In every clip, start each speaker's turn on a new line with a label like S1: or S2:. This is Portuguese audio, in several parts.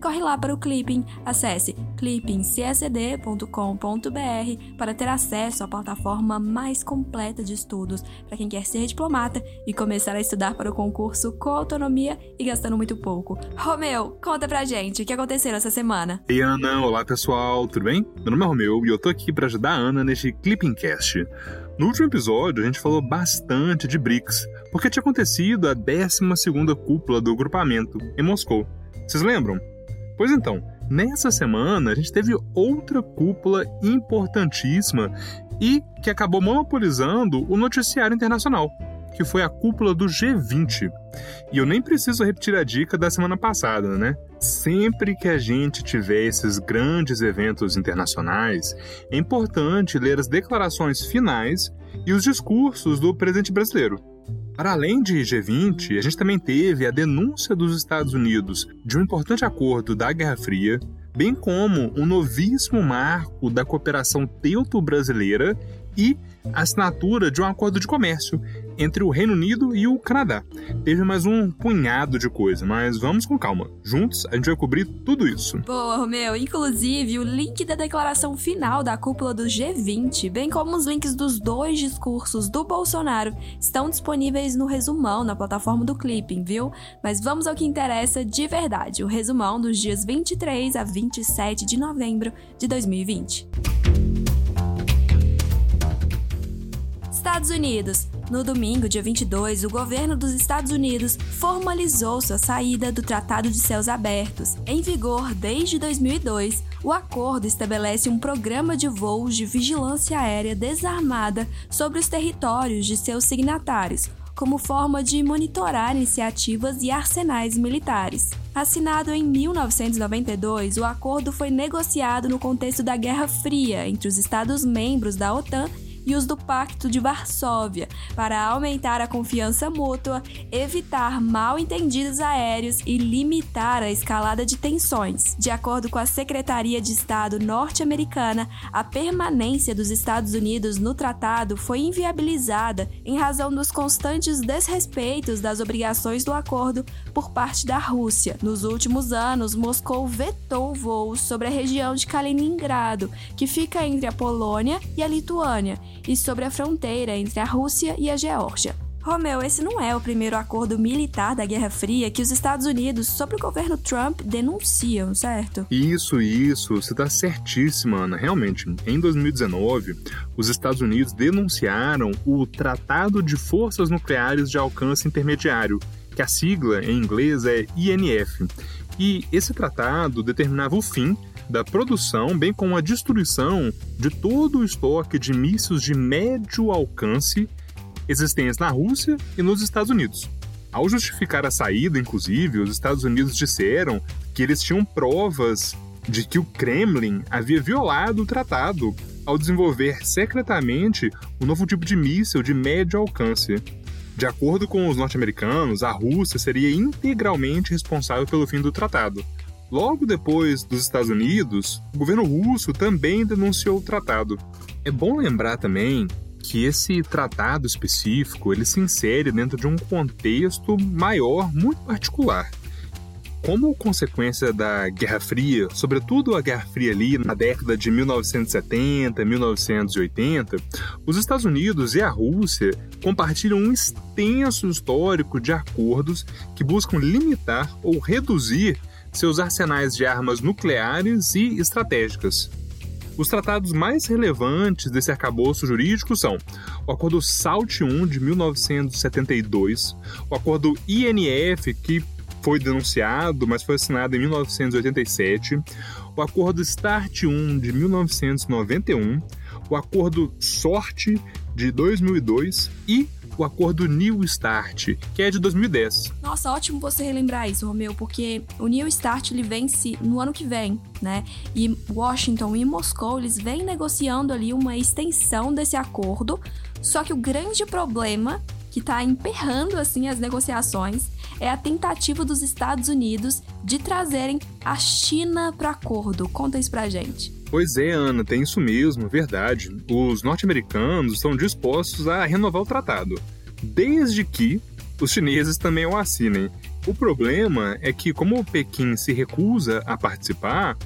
S1: Corre lá para o Clipping. Acesse clippingcsd.com.br para ter acesso à plataforma mais completa de estudos para quem quer ser diplomata e começar a estudar para o concurso com autonomia e gastando muito pouco. Romeu, conta pra gente o que aconteceu essa semana.
S2: Ei, Ana, olá pessoal, tudo bem? Meu nome é Romeu e eu tô aqui para ajudar a Ana neste Clipping Cast. No último episódio, a gente falou bastante de BRICS, porque tinha acontecido a 12 cúpula do grupamento, em Moscou. Vocês lembram? Pois então, nessa semana a gente teve outra cúpula importantíssima e que acabou monopolizando o noticiário internacional, que foi a cúpula do G20. E eu nem preciso repetir a dica da semana passada, né? Sempre que a gente tiver esses grandes eventos internacionais, é importante ler as declarações finais e os discursos do presidente brasileiro. Para além de G20, a gente também teve a denúncia dos Estados Unidos de um importante acordo da Guerra Fria, bem como um novíssimo marco da cooperação teuto-brasileira e a assinatura de um acordo de comércio entre o Reino Unido e o Canadá. Teve mais um punhado de coisa, mas vamos com calma. Juntos a gente vai cobrir tudo isso.
S1: Boa, Romeu. Inclusive, o link da declaração final da cúpula do G20, bem como os links dos dois discursos do Bolsonaro, estão disponíveis no resumão na plataforma do Clipping, viu? Mas vamos ao que interessa de verdade: o resumão dos dias 23 a 27 de novembro de 2020. Estados Unidos. No domingo, dia 22, o governo dos Estados Unidos formalizou sua saída do Tratado de Céus Abertos. Em vigor desde 2002, o acordo estabelece um programa de voos de vigilância aérea desarmada sobre os territórios de seus signatários, como forma de monitorar iniciativas e arsenais militares. Assinado em 1992, o acordo foi negociado no contexto da Guerra Fria entre os Estados-membros da OTAN e os do Pacto de Varsóvia, para aumentar a confiança mútua, evitar mal entendidos aéreos e limitar a escalada de tensões. De acordo com a Secretaria de Estado norte-americana, a permanência dos Estados Unidos no tratado foi inviabilizada em razão dos constantes desrespeitos das obrigações do acordo por parte da Rússia. Nos últimos anos, Moscou vetou voos sobre a região de Kaliningrado, que fica entre a Polônia e a Lituânia, e sobre a fronteira entre a Rússia e a Geórgia. Romeu, esse não é o primeiro acordo militar da Guerra Fria que os Estados Unidos, sob o governo Trump, denunciam, certo?
S2: Isso, isso, você está certíssima, Ana. Realmente, em 2019, os Estados Unidos denunciaram o Tratado de Forças Nucleares de Alcance Intermediário, que a sigla em inglês é INF. E esse tratado determinava o fim da produção, bem como a destruição de todo o estoque de mísseis de médio alcance existentes na Rússia e nos Estados Unidos. Ao justificar a saída, inclusive, os Estados Unidos disseram que eles tinham provas de que o Kremlin havia violado o tratado ao desenvolver secretamente um novo tipo de míssil de médio alcance. De acordo com os norte-americanos, a Rússia seria integralmente responsável pelo fim do tratado. Logo depois dos Estados Unidos, o governo russo também denunciou o tratado. É bom lembrar também que esse tratado específico ele se insere dentro de um contexto maior, muito particular. Como consequência da Guerra Fria, sobretudo a Guerra Fria ali na década de 1970, 1980, os Estados Unidos e a Rússia compartilham um extenso histórico de acordos que buscam limitar ou reduzir seus arsenais de armas nucleares e estratégicas. Os tratados mais relevantes desse arcabouço jurídico são o Acordo SALT I de 1972, o Acordo INF, que foi denunciado, mas foi assinado em 1987, o Acordo START I de 1991, o Acordo SORT de 2002 e o acordo New Start, que é de 2010.
S1: Nossa, ótimo você relembrar isso, Romeu, porque o New Start ele vence no ano que vem, né? E Washington e Moscou eles vêm negociando ali uma extensão desse acordo. Só que o grande problema que está emperrando assim as negociações é a tentativa dos Estados Unidos de trazerem a China para acordo. Conta isso pra gente.
S2: Pois é, Ana, tem isso mesmo, verdade. Os norte-americanos estão dispostos a renovar o tratado, desde que os chineses também o assinem. O problema é que, como o Pequim se recusa a participar,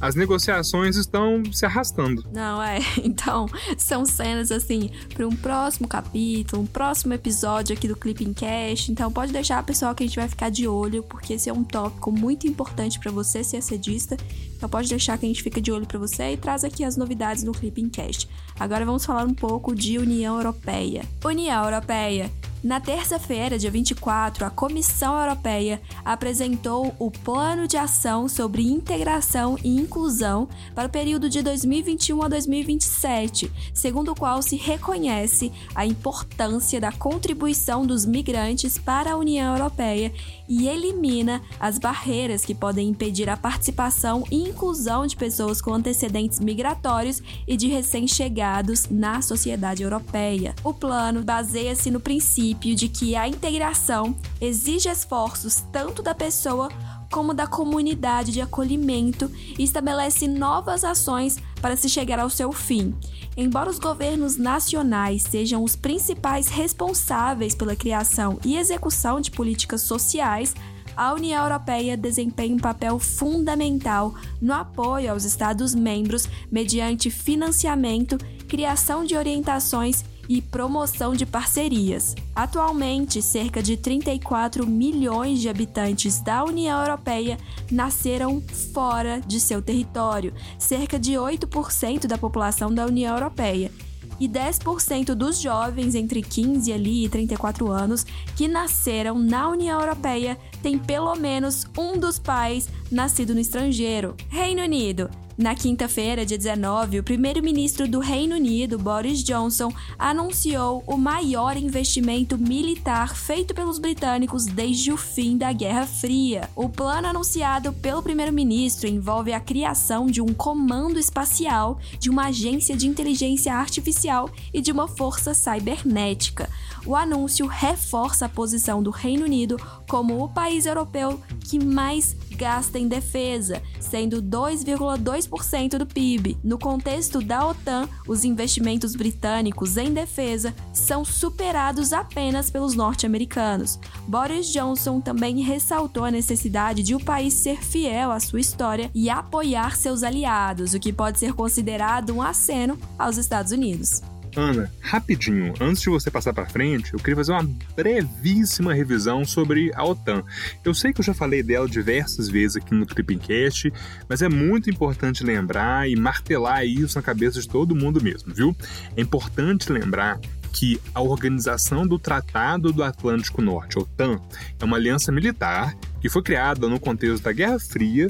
S2: as negociações estão se arrastando.
S1: Não, é. Então, são cenas assim para um próximo capítulo, um próximo episódio aqui do Clipping Cast. Então, pode deixar, pessoal, que a gente vai ficar de olho, porque esse é um tópico muito importante para você ser sedista. Então, pode deixar que a gente fica de olho para você e traz aqui as novidades no Clipping Cast. Agora vamos falar um pouco de União Europeia. União Europeia na terça-feira, dia 24, a Comissão Europeia apresentou o Plano de Ação sobre Integração e Inclusão para o período de 2021 a 2027, segundo o qual se reconhece a importância da contribuição dos migrantes para a União Europeia e elimina as barreiras que podem impedir a participação e inclusão de pessoas com antecedentes migratórios e de recém-chegados na sociedade europeia. O plano baseia-se no princípio de que a integração exige esforços tanto da pessoa como da comunidade de acolhimento e estabelece novas ações para se chegar ao seu fim. Embora os governos nacionais sejam os principais responsáveis pela criação e execução de políticas sociais, a União Europeia desempenha um papel fundamental no apoio aos Estados-membros mediante financiamento, criação de orientações e promoção de parcerias. Atualmente, cerca de 34 milhões de habitantes da União Europeia nasceram fora de seu território, cerca de 8% da população da União Europeia. E 10% dos jovens entre 15 ali e 34 anos que nasceram na União Europeia têm pelo menos um dos pais nascido no estrangeiro. Reino Unido na quinta-feira, dia 19, o primeiro-ministro do Reino Unido, Boris Johnson, anunciou o maior investimento militar feito pelos britânicos desde o fim da Guerra Fria. O plano anunciado pelo primeiro-ministro envolve a criação de um comando espacial, de uma agência de inteligência artificial e de uma força cibernética. O anúncio reforça a posição do Reino Unido como o país europeu que mais gasta em defesa, sendo 2,2% do PIB. No contexto da OTAN, os investimentos britânicos em defesa são superados apenas pelos norte-americanos. Boris Johnson também ressaltou a necessidade de o país ser fiel à sua história e apoiar seus aliados, o que pode ser considerado um aceno aos Estados Unidos.
S2: Ana, rapidinho, antes de você passar para frente, eu queria fazer uma brevíssima revisão sobre a OTAN. Eu sei que eu já falei dela diversas vezes aqui no Clippingcast, mas é muito importante lembrar e martelar isso na cabeça de todo mundo mesmo, viu? É importante lembrar que a organização do Tratado do Atlântico Norte, OTAN, é uma aliança militar que foi criada no contexto da Guerra Fria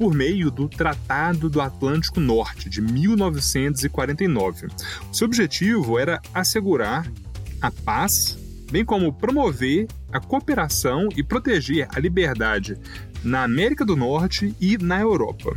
S2: por meio do Tratado do Atlântico Norte de 1949. Seu objetivo era assegurar a paz, bem como promover a cooperação e proteger a liberdade na América do Norte e na Europa.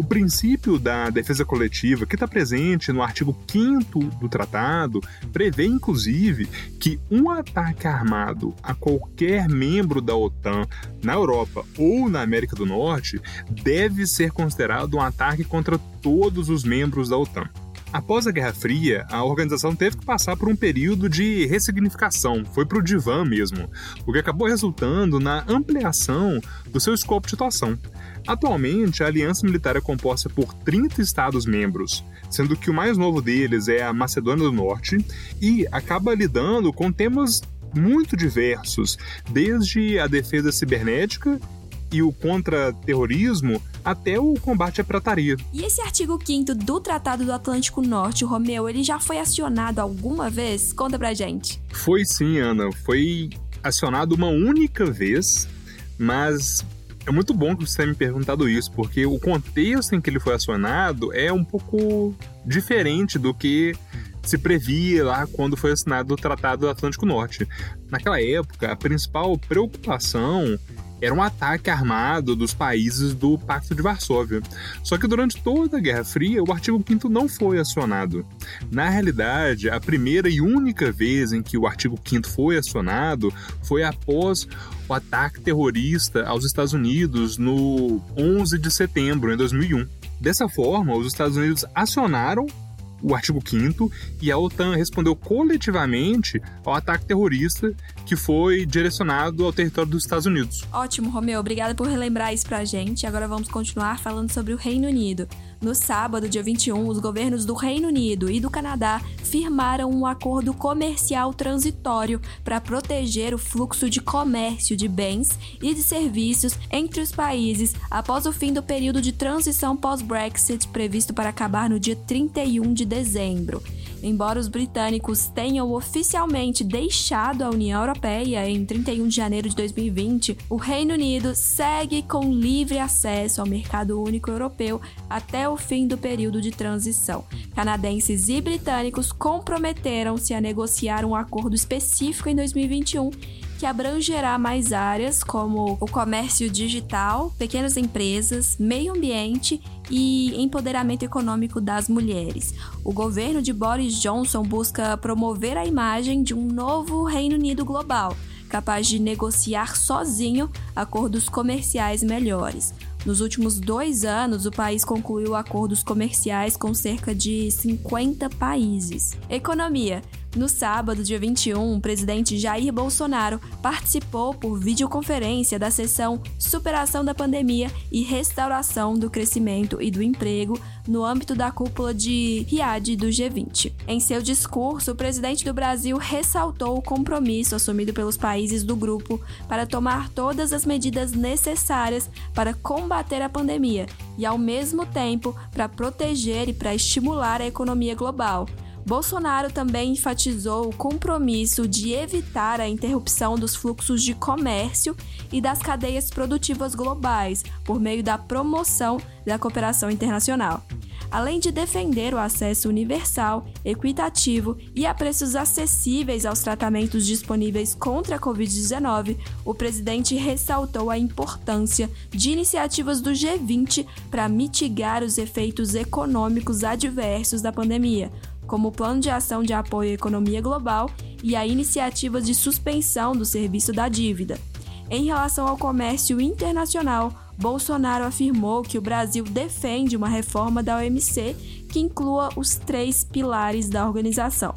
S2: O princípio da defesa coletiva, que está presente no artigo 5 do tratado, prevê inclusive que um ataque armado a qualquer membro da OTAN na Europa ou na América do Norte deve ser considerado um ataque contra todos os membros da OTAN. Após a Guerra Fria, a organização teve que passar por um período de ressignificação, foi para o divã mesmo, o que acabou resultando na ampliação do seu escopo de atuação. Atualmente, a aliança militar é composta por 30 Estados-membros, sendo que o mais novo deles é a Macedônia do Norte, e acaba lidando com temas muito diversos, desde a defesa cibernética e o contra-terrorismo até o combate à prataria.
S1: E esse artigo 5 do Tratado do Atlântico Norte, Romeu, ele já foi acionado alguma vez? Conta pra gente.
S2: Foi sim, Ana. Foi acionado uma única vez, mas é muito bom que você tenha me perguntado isso, porque o contexto em que ele foi acionado é um pouco diferente do que se previa lá quando foi assinado o Tratado do Atlântico Norte. Naquela época, a principal preocupação era um ataque armado dos países do Pacto de Varsóvia. Só que durante toda a Guerra Fria, o artigo 5 não foi acionado. Na realidade, a primeira e única vez em que o artigo 5 foi acionado foi após o ataque terrorista aos Estados Unidos no 11 de setembro, em 2001. Dessa forma, os Estados Unidos acionaram o artigo 5 e a OTAN respondeu coletivamente ao ataque terrorista que foi direcionado ao território dos Estados Unidos.
S1: Ótimo, Romeu. Obrigada por relembrar isso pra gente. Agora vamos continuar falando sobre o Reino Unido. No sábado, dia 21, os governos do Reino Unido e do Canadá firmaram um acordo comercial transitório para proteger o fluxo de comércio de bens e de serviços entre os países após o fim do período de transição pós-Brexit previsto para acabar no dia 31 de dezembro. Embora os britânicos tenham oficialmente deixado a União Europeia em 31 de janeiro de 2020, o Reino Unido segue com livre acesso ao mercado único europeu até o fim do período de transição. Canadenses e britânicos comprometeram-se a negociar um acordo específico em 2021 que abrangerá mais áreas como o comércio digital, pequenas empresas, meio ambiente e empoderamento econômico das mulheres. O governo de Boris Johnson busca promover a imagem de um novo Reino Unido global, capaz de negociar sozinho acordos comerciais melhores. Nos últimos dois anos, o país concluiu acordos comerciais com cerca de 50 países. Economia. No sábado, dia 21, o presidente Jair Bolsonaro participou por videoconferência da sessão Superação da Pandemia e Restauração do Crescimento e do Emprego no âmbito da cúpula de Riad do G20. Em seu discurso, o presidente do Brasil ressaltou o compromisso assumido pelos países do grupo para tomar todas as medidas necessárias para combater a pandemia e, ao mesmo tempo, para proteger e para estimular a economia global Bolsonaro também enfatizou o compromisso de evitar a interrupção dos fluxos de comércio e das cadeias produtivas globais por meio da promoção da cooperação internacional. Além de defender o acesso universal, equitativo e a preços acessíveis aos tratamentos disponíveis contra a Covid-19, o presidente ressaltou a importância de iniciativas do G20 para mitigar os efeitos econômicos adversos da pandemia, como o Plano de Ação de Apoio à Economia Global e a iniciativa de suspensão do serviço da dívida. Em relação ao comércio internacional, Bolsonaro afirmou que o Brasil defende uma reforma da OMC que inclua os três pilares da organização: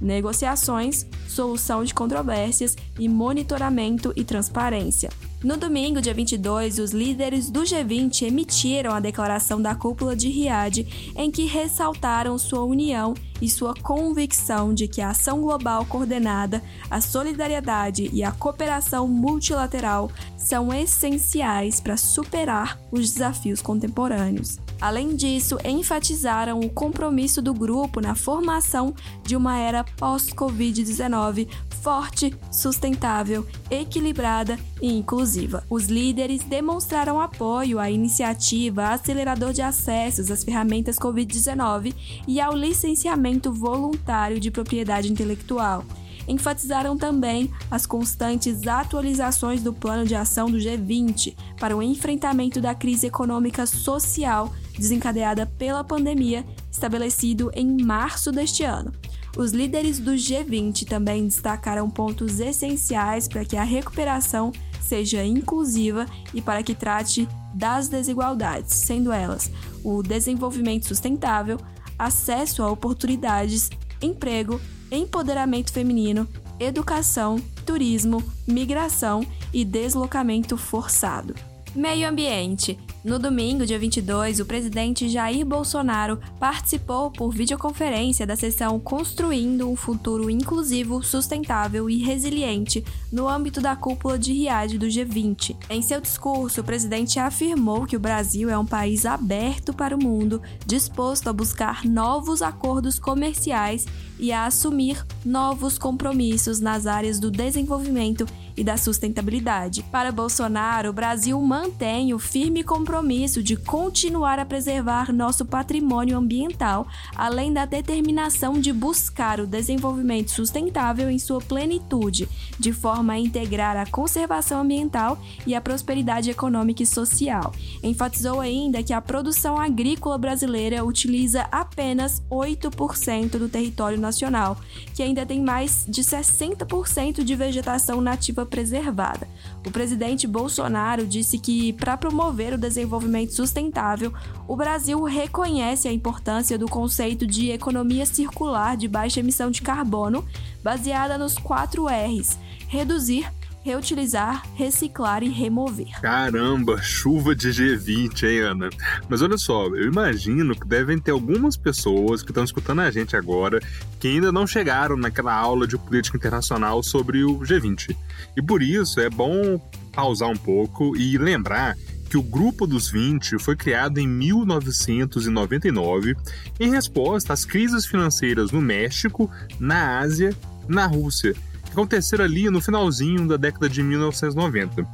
S1: negociações, solução de controvérsias e monitoramento e transparência. No domingo, dia 22, os líderes do G20 emitiram a declaração da cúpula de Riad, em que ressaltaram sua união e sua convicção de que a ação global coordenada, a solidariedade e a cooperação multilateral são essenciais para superar os desafios contemporâneos. Além disso, enfatizaram o compromisso do grupo na formação de uma era pós-Covid-19 forte, sustentável, equilibrada e inclusiva. Os líderes demonstraram apoio à iniciativa Acelerador de Acessos às Ferramentas Covid-19 e ao licenciamento voluntário de propriedade intelectual enfatizaram também as constantes atualizações do plano de ação do G20 para o enfrentamento da crise econômica social desencadeada pela pandemia, estabelecido em março deste ano. Os líderes do G20 também destacaram pontos essenciais para que a recuperação seja inclusiva e para que trate das desigualdades, sendo elas o desenvolvimento sustentável, acesso a oportunidades, emprego, empoderamento feminino, educação, turismo, migração e deslocamento forçado. Meio ambiente. No domingo, dia 22, o presidente Jair Bolsonaro participou por videoconferência da sessão Construindo um Futuro Inclusivo, Sustentável e Resiliente no âmbito da cúpula de Riad do G20. Em seu discurso, o presidente afirmou que o Brasil é um país aberto para o mundo, disposto a buscar novos acordos comerciais e a assumir novos compromissos nas áreas do desenvolvimento e da sustentabilidade. Para Bolsonaro, o Brasil mantém o firme compromisso de continuar a preservar nosso patrimônio ambiental, além da determinação de buscar o desenvolvimento sustentável em sua plenitude, de forma a integrar a conservação ambiental e a prosperidade econômica e social. Enfatizou ainda que a produção agrícola brasileira utiliza apenas 8% do território nacional, que ainda tem mais de 60% de vegetação nativa preservada. O presidente Bolsonaro disse que, para promover o desenvolvimento sustentável, o Brasil reconhece a importância do conceito de economia circular de baixa emissão de carbono, baseada nos quatro R's: reduzir, reutilizar, reciclar e remover.
S2: Caramba, chuva de G20, hein, Ana? Mas olha só, eu imagino que devem ter algumas pessoas que estão escutando a gente agora que ainda não chegaram naquela aula de política internacional sobre o G20. E por isso é bom pausar um pouco e lembrar que o Grupo dos 20 foi criado em 1999 em resposta às crises financeiras no México, na Ásia, na Rússia aconteceram ali no finalzinho da década de 1990.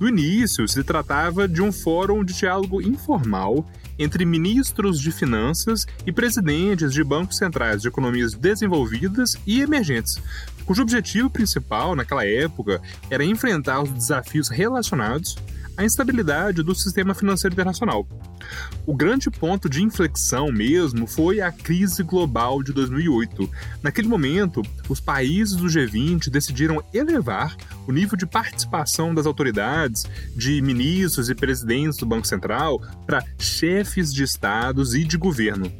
S2: No início, se tratava de um fórum de diálogo informal entre ministros de finanças e presidentes de bancos centrais de economias desenvolvidas e emergentes, cujo objetivo principal naquela época era enfrentar os desafios relacionados à instabilidade do sistema financeiro internacional. O grande ponto de inflexão mesmo foi a crise global de 2008. Naquele momento, os países do G20 decidiram elevar o nível de participação das autoridades, de ministros e presidentes do Banco Central, para chefes de estados e de governo.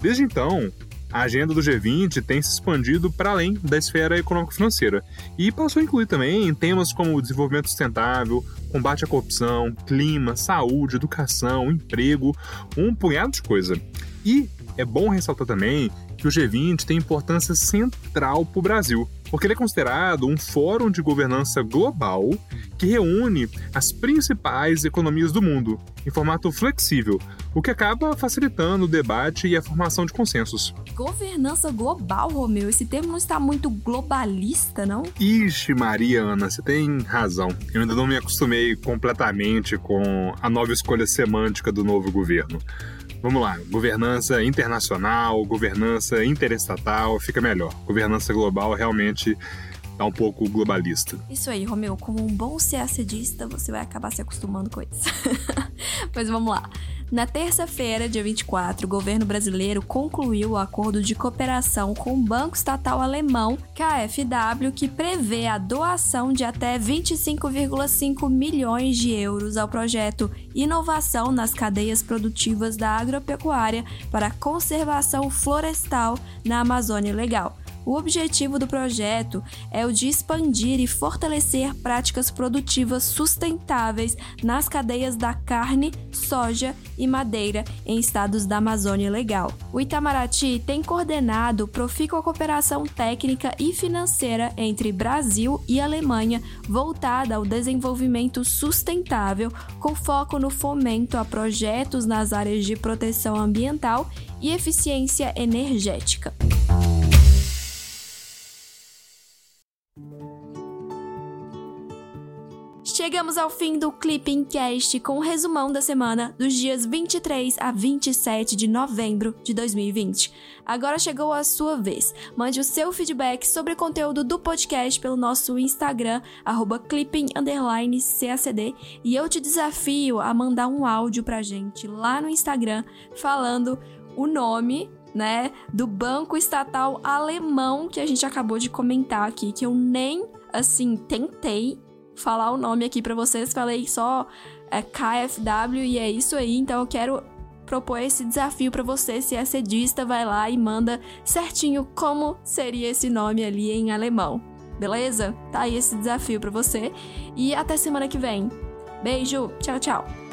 S2: Desde então, a agenda do G20 tem se expandido para além da esfera econômico-financeira e passou a incluir também temas como desenvolvimento sustentável, combate à corrupção, clima, saúde, educação, emprego, um punhado de coisa. E é bom ressaltar também que o G20 tem importância central para o Brasil, porque ele é considerado um fórum de governança global que reúne as principais economias do mundo em formato flexível, o que acaba facilitando o debate e a formação de consensos.
S1: Governança global, Romeu? Esse termo não está muito globalista, não?
S2: Ixi, Mariana, você tem razão. Eu ainda não me acostumei completamente com a nova escolha semântica do novo governo. Vamos lá, governança internacional, governança interestatal, fica melhor. Governança global realmente tá um pouco globalista.
S1: Isso aí, Romeu, como um bom CACDista, você vai acabar se acostumando com isso. Mas vamos lá. Na terça-feira, dia 24, o governo brasileiro concluiu o acordo de cooperação com o Banco Estatal Alemão, KfW, que prevê a doação de até 25,5 milhões de euros ao projeto Inovação nas Cadeias Produtivas da Agropecuária para Conservação Florestal na Amazônia Legal. O objetivo do projeto é o de expandir e fortalecer práticas produtivas sustentáveis nas cadeias da carne, soja e madeira em estados da Amazônia Legal. O Itamaraty tem coordenado profícua cooperação técnica e financeira entre Brasil e Alemanha voltada ao desenvolvimento sustentável, com foco no fomento a projetos nas áreas de proteção ambiental e eficiência energética. Chegamos ao fim do Clipping Cast com o um resumão da semana dos dias 23 a 27 de novembro de 2020. Agora chegou a sua vez. Mande o seu feedback sobre o conteúdo do podcast pelo nosso Instagram, clipping_cacd, e eu te desafio a mandar um áudio pra gente lá no Instagram falando o nome né, do banco estatal alemão que a gente acabou de comentar aqui, que eu nem assim tentei falar o nome aqui para vocês, falei só é, KFW e é isso aí, então eu quero propor esse desafio para você, se é cedista, vai lá e manda certinho como seria esse nome ali em alemão. Beleza? Tá aí esse desafio para você e até semana que vem. Beijo, tchau, tchau.